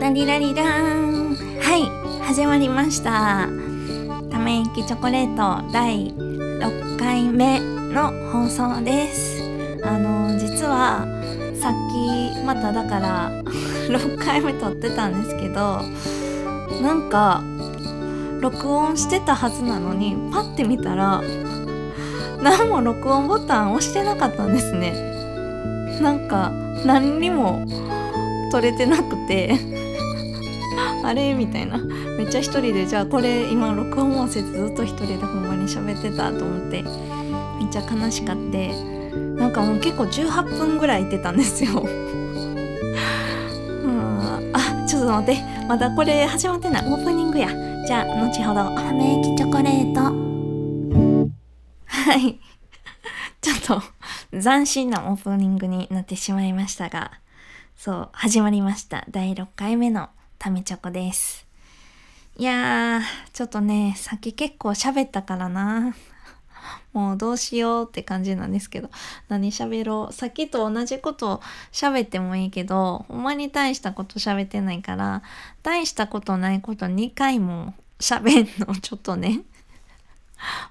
ラリラリラーン。はい始まりました。ため息チョコレート第6回目の放送です。あの実はさっきまただから 6回目撮ってたんですけどなんか録音してたはずなのにパッて見たら何も録音ボタン押してなかったんですね。なんか何にも撮れてなくて。あれ？みたいな。めっちゃ一人でじゃあこれ今録音もせずっと一人でほんまに喋ってたと思ってめっちゃ悲しかってなんかもう結構18分ぐらい行ってたんですよ。うん。あちょっと待って。まだこれ始まってない。オープニングや。じゃあ後ほどため息チョコレートはい。ちょっと斬新なオープニングになってしまいましたがそう始まりました。第6回目のためチョコです。いやーちょっとねさっき結構喋ったからな。もうどうしようって感じなんですけど。何喋ろう。さっきと同じこと喋ってもいいけどほんまに大したこと喋ってないから大したことないこと2回も喋んの。ちょっとね。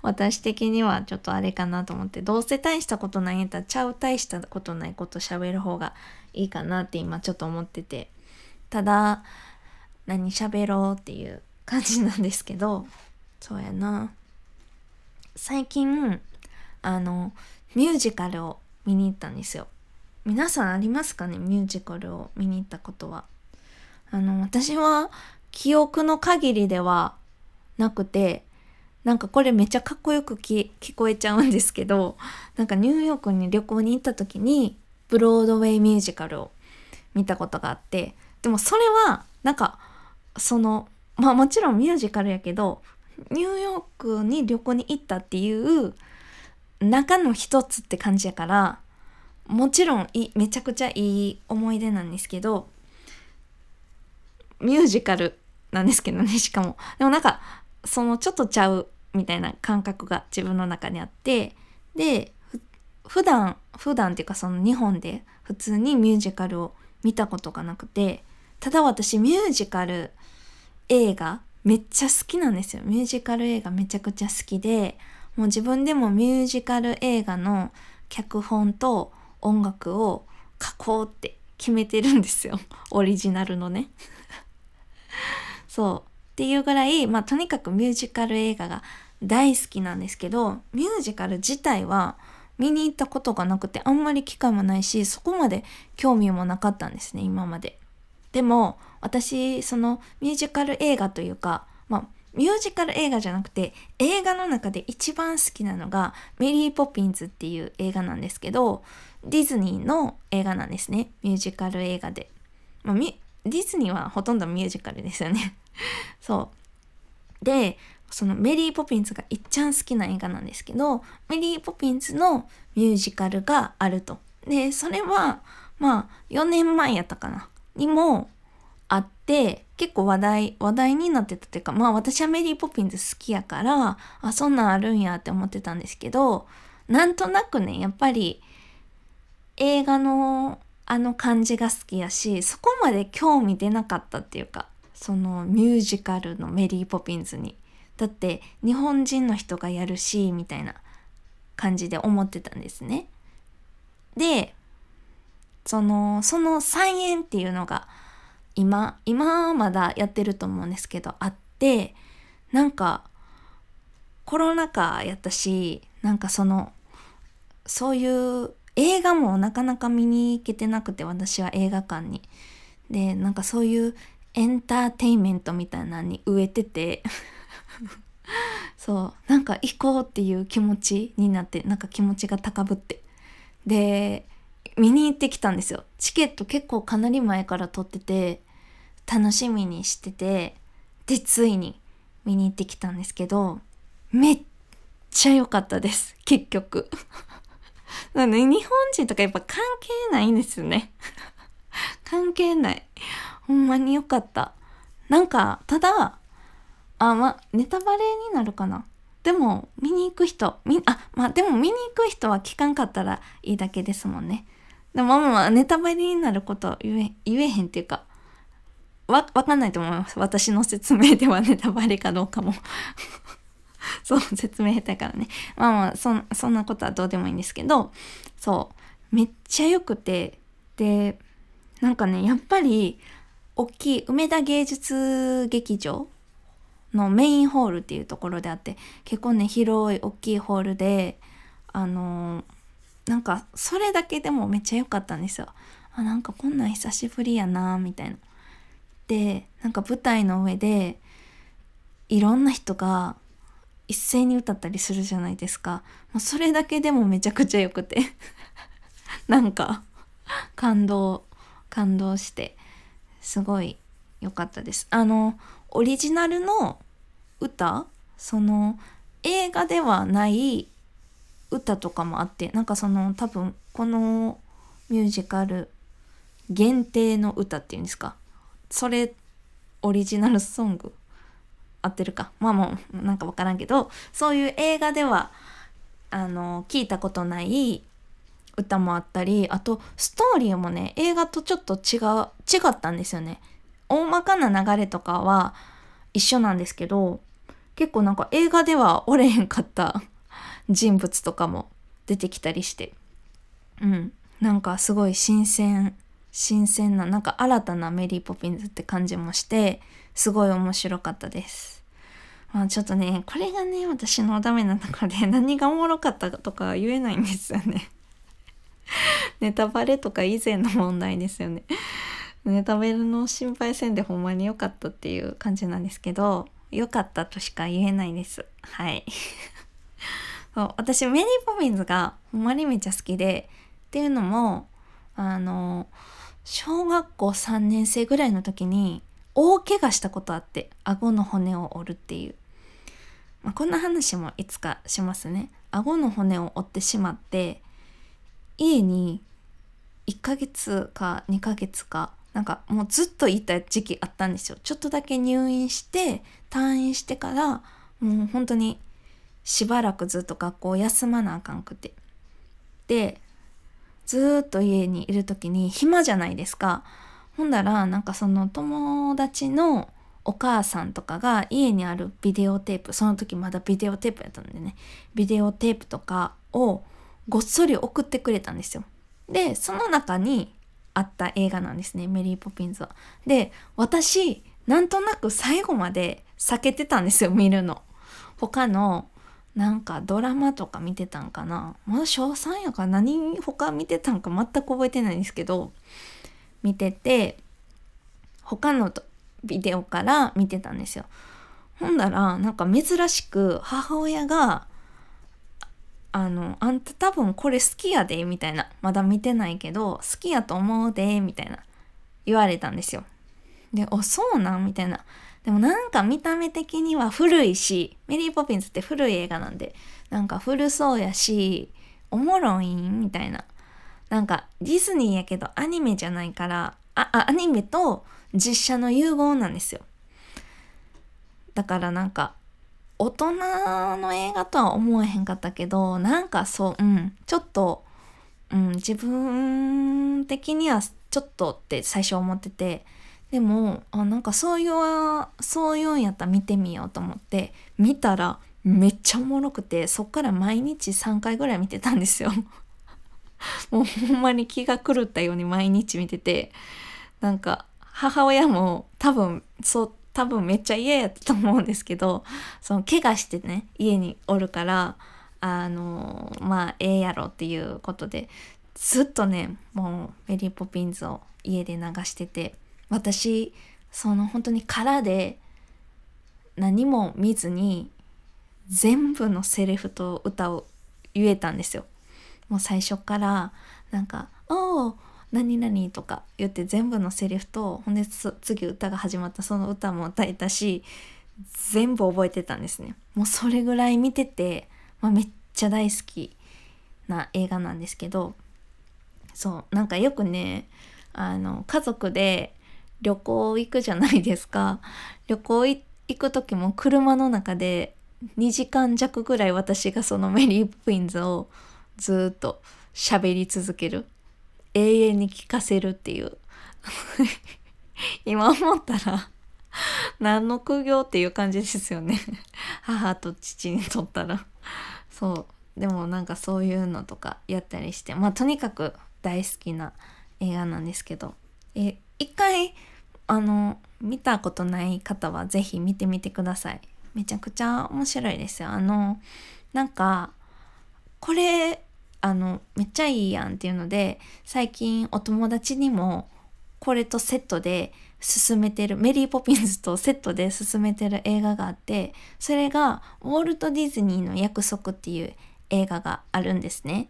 私的にはちょっとあれかなと思って。どうせ大したことないんやったらちゃう大したことないこと喋る方がいいかなって今ちょっと思ってて。ただ何喋ろうっていう感じなんですけどそうやな。最近あのミュージカルを見に行ったんですよ。皆さんありますかねミュージカルを見に行ったことは。あの私は記憶の限りではなくてなんかこれめっちゃかっこよく聞こえちゃうんですけどなんかニューヨークに旅行に行った時にブロードウェイミュージカルを見たことがあってでもそれはなんかそのまあもちろんミュージカルやけどニューヨークに旅行に行ったっていう中の一つって感じやからもちろんいめちゃくちゃいい思い出なんですけどミュージカルなんですけどねしかも。でもなんかそのちょっとちゃうみたいな感覚が自分の中にあってで普段普段っていうかその日本で普通にミュージカルを見たことがなくてただ私ミュージカル映画めっちゃ好きなんですよ。ミュージカル映画めちゃくちゃ好きでもう自分でもミュージカル映画の脚本と音楽を書こうって決めてるんですよ。オリジナルのね。そうっていうぐらい、まあ、とにかくミュージカル映画が大好きなんですけどミュージカル自体は見に行ったことがなくてあんまり機会もないしそこまで興味もなかったんですね今まで。でも私そのミュージカル映画というかまあミュージカル映画じゃなくて映画の中で一番好きなのがメリー・ポピンズっていう映画なんですけどディズニーの映画なんですねミュージカル映画で、まあ、ディズニーはほとんどミュージカルですよね。そう。でそのメリー・ポピンズがいっちゃん好きな映画なんですけどメリー・ポピンズのミュージカルがあると。でそれはまあ4年前やったかな。にもあって結構話題話題になってたっていうかまあ私はメリー・ポピンズ好きやからあそんなんあるんやって思ってたんですけどなんとなくねやっぱり映画のあの感じが好きやしそこまで興味出なかったっていうかそのミュージカルのメリー・ポピンズにだって日本人の人がやるしみたいな感じで思ってたんですね。でそのその再演っていうのが今今まだやってると思うんですけどあってなんかコロナ禍やったしなんかそのそういう映画もなかなか見に行けてなくて私は映画館に。でなんかそういうエンターテインメントみたいなのに植えててそうなんか行こうっていう気持ちになってなんか気持ちが高ぶってで見に行ってきたんですよ。チケット結構かなり前から取ってて楽しみにしててでついに見に行ってきたんですけどめっちゃ良かったです。結局。なので日本人とかやっぱ関係ないんですよね。関係ない。ほんまに良かった。なんかただあまネタバレになるかな。でも見に行く人みあまあでも見に行く人は聞かんかったらいいだけですもんね。でもまあネタバレになること言え言えへんっていうかわわかんないと思います。私の説明ではネタバレかどうかも。そう説明下手からね。まあまあそそんなことはどうでもいいんですけどそうめっちゃ良くてでなんかねやっぱり大きい梅田芸術劇場のメインホールっていうところであって結構ね広い大きいホールであのー、なんかそれだけでもめっちゃ良かったんですよ。あなんかこんなん久しぶりやなみたいな。でなんか舞台の上でいろんな人が一斉に歌ったりするじゃないですか。もうそれだけでもめちゃくちゃ良くて なんか感動感動してすごい良かったです。あのオリジナルの歌その映画ではない歌とかもあってなんかその多分このミュージカル限定の歌っていうんですか。それオリジナルソング合ってるか。まあもうなんか分からんけどそういう映画ではあの聞いたことない歌もあったりあとストーリーもね映画とちょっと違う違ったんですよね。大まかな流れとかは一緒なんですけど結構なんか映画ではおれへんかった人物とかも出てきたりしてうんなんかすごい新鮮新鮮ななんか新たなメリーポピンズって感じもしてすごい面白かったです。まあちょっとねこれがね私のダメなところで 何がおもろかったとか言えないんですよね。ネタバレとか以前の問題ですよね。ネタバレの心配せんでほんまに良かったっていう感じなんですけど良かったとしか言えないです。はいそう私メリーポピンズがほんまにめっちゃ好きでっていうのもあの小学校3年生ぐらいの時に大怪我したことあって顎の骨を折るっていう、まあ、こんな話もいつかしますね。顎の骨を折ってしまって家に1ヶ月か2ヶ月かなんかもうずっといた時期あったんですよ。ちょっとだけ入院して退院してからもう本当にしばらくずっと学校休まなあかんくてでずっと家にいる時に暇じゃないですかほんだらなんかその友達のお母さんとかが家にあるビデオテープその時まだビデオテープやったんでねビデオテープとかをごっそり送ってくれたんですよでその中にあった映画なんですねメリー・ポピンズは。で私なんとなく最後まで避けてたんですよ見るの。他のなんかドラマとか見てたんかな？まだ小3やから何他見てたんか全く覚えてないんですけど見てて他のビデオから見てたんですよ。ほんだらなんか珍しく母親があの、あんた多分これ好きやで、みたいな。まだ見てないけど、好きやと思うで、みたいな。言われたんですよ。で、お、そうなん？みたいな。でもなんか見た目的には古いし、メリーポピンズって古い映画なんで、なんか古そうやし、おもろいんみたいな。なんかディズニーやけどアニメじゃないから、あ、あアニメと実写の融合なんですよ。だからなんか大人の映画とは思えへんかったけどなんかそううんちょっと、うん、自分的にはちょっとって最初思っててでもあなんかそういうそういうんやったら見てみようと思って見たらめっちゃおもろくてそっから毎日3回ぐらい見てたんですよ。もうほんまに気が狂ったように毎日見ててなんか母親も多分そう多分めっちゃ嫌やったと思うんですけどその怪我してね家におるからあのまあええやろっていうことでずっとねもうメリー・ポピンズを家で流してて私その本当に空で何も見ずに全部のセリフと歌を言えたんですよ。もう最初からなんか「おお何々とか言って全部のセリフとほんで次歌が始まったその歌も歌えたし全部覚えてたんですねもうそれぐらい見てて、まあ、めっちゃ大好きな映画なんですけどそうなんかよくねあの家族で旅行行くじゃないですか。旅行行く時も車の中で2時間弱ぐらい私がそのメリー・ポピンズをずっと喋り続ける。永遠に聞かせるっていう。今思ったら何の苦行っていう感じですよね。母と父にとったら。そう。でもなんかそういうのとかやったりしてまあとにかく大好きな映画なんですけど。え一回あの見たことない方は是非見てみてくださいめちゃくちゃ面白いですよあのなんかこれあのめっちゃいいやんっていうので最近お友達にもこれとセットで進めてるメリー・ポピンズとセットで進めてる映画があってそれがウォルト・ディズニーの約束っていう映画があるんですね。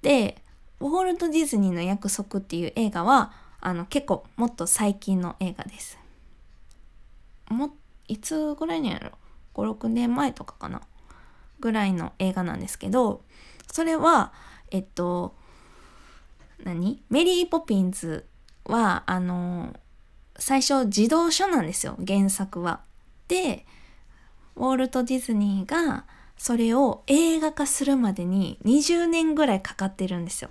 でウォルト・ディズニーの約束っていう映画はあの結構もっと最近の映画です。もいつぐらいにやろ？56年前とかかな？ぐらいの映画なんですけどそれはえっと何？メリー・ポピンズはあの最初児童書なんですよ原作は。でウォルト・ディズニーがそれを映画化するまでに20年ぐらいかかってるんですよ。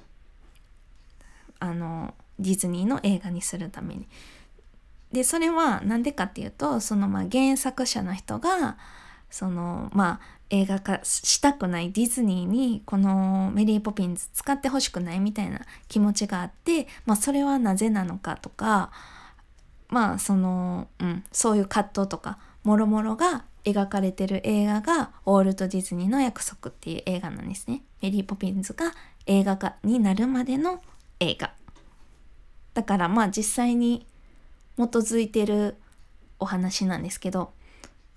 あのディズニーの映画にするために。でそれは何でかっていうとそのまあ原作者の人がそのまあ映画化したくないディズニーにこのメリー・ポピンズ使ってほしくないみたいな気持ちがあって、まあ、それはなぜなのかとかまあその、うん、そういう葛藤とかもろもろが描かれてる映画が「ウォルト・ディズニーの約束」っていう映画なんですね。メリー・ポピンズが映画化になるまでの映画。だからまあ実際に基づいてるお話なんですけど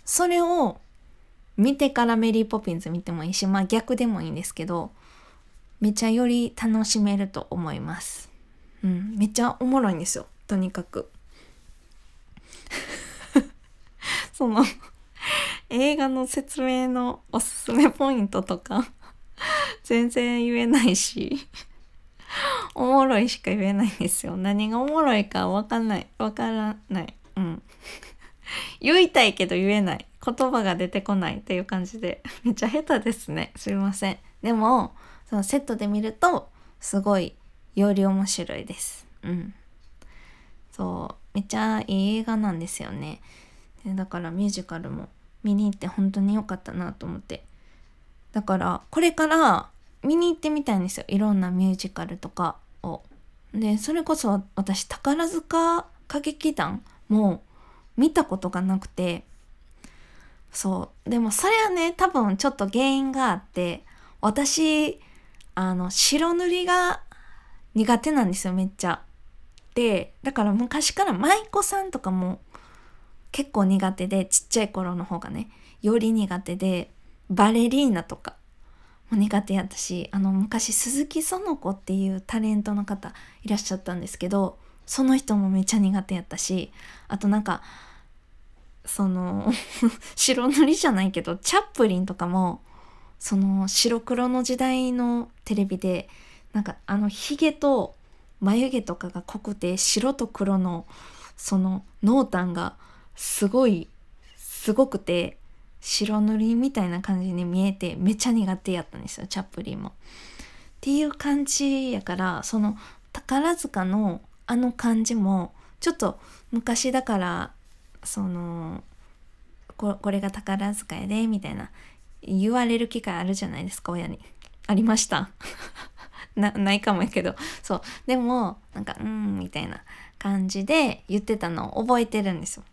それを見てからメリー・ポピンズ見てもいいしまあ逆でもいいんですけどめちゃより楽しめると思います。うん、めっちゃおもろいんですよとにかく。その映画の説明のおすすめポイントとか全然言えないし おもろいしか言えないんですよ。何がおもろいかわかんない。わからない。うん。言いたいけど言えない。言葉が出てこないっていう感じで。めっちゃ下手ですね。すいません。でも、そのセットで見ると、すごい、より面白いです。うん。そう。めっちゃいい映画なんですよね。でだからミュージカルも見に行って本当に良かったなと思って。だから、これから見に行ってみたいんですよ。いろんなミュージカルとか。を。でそれこそ私宝塚歌劇団も見たことがなくてそうでもそれはね多分ちょっと原因があって私あの白塗りが苦手なんですよめっちゃ。でだから昔から舞妓さんとかも結構苦手でちっちゃい頃の方がねより苦手でバレリーナとか苦手やったしあの昔鈴木園子っていうタレントの方いらっしゃったんですけどその人もめっちゃ苦手やったしあとなんかその 白塗りじゃないけどチャップリンとかもその白黒の時代のテレビでなんかあのヒゲと眉毛とかが濃くて白と黒のその濃淡がすごいすごくて白塗りみたいな感じに見えてめっちゃ苦手やったんですよチャップリンも。っていう感じやからその宝塚のあの感じもちょっと昔だからそのここれが宝塚やでみたいな言われる機会あるじゃないですか親に。ありました なないかもやけどそうでもなんかうんみたいな感じで言ってたのを覚えてるんですよ。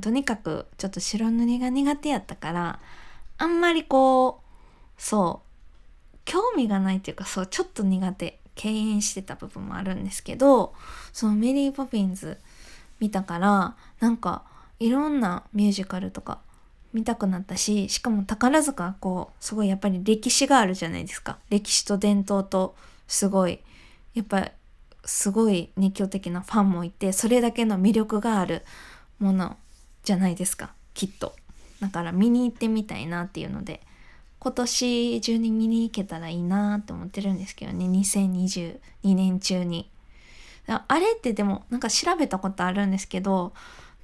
とにかくちょっと白塗りが苦手やったからあんまりこうそう興味がないっていうかそうちょっと苦手敬遠してた部分もあるんですけどそのメリー・ポピンズ見たからなんかいろんなミュージカルとか見たくなったししかも宝塚こうすごいやっぱり歴史があるじゃないですか。歴史と伝統とすごいやっぱすごい熱狂的なファンもいてそれだけの魅力があるものじゃないですかきっと。だから見に行ってみたいなっていうので今年中に見に行けたらいいなって思ってるんですけどね2022年中に。あれってでもなんか調べたことあるんですけど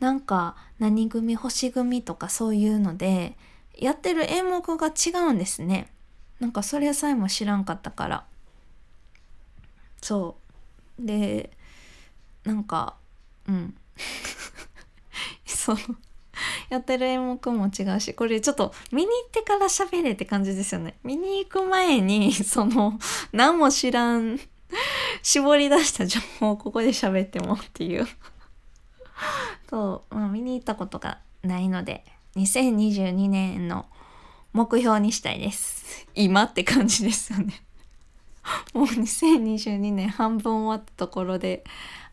なんか何組星組とかそういうのでやってる演目が違うんですね。なんかそれさえも知らんかったから。そう。でなんかうん。そのやってる演目も違うしこれちょっと見に行ってから喋れって感じですよね。見に行く前にその何も知らん絞り出した情報をここで喋ってもっていう。そう、まあ、見に行ったことがないので2022年の目標にしたいです。今って感じですよね。もう2022年半分終わったところで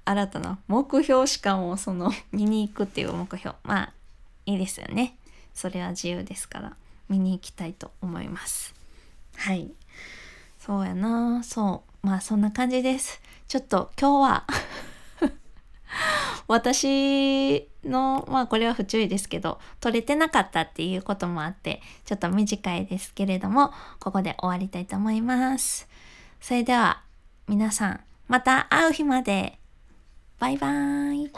新たな目標しかもその 見に行くっていう目標。まあいいですよね。それは自由ですから見に行きたいと思います。はい。そうやな。そう。まあそんな感じです。ちょっと今日は 私のまあこれは不注意ですけど撮れてなかったっていうこともあってちょっと短いですけれどもここで終わりたいと思います。それでは皆さんまた会う日まで。バイバイ。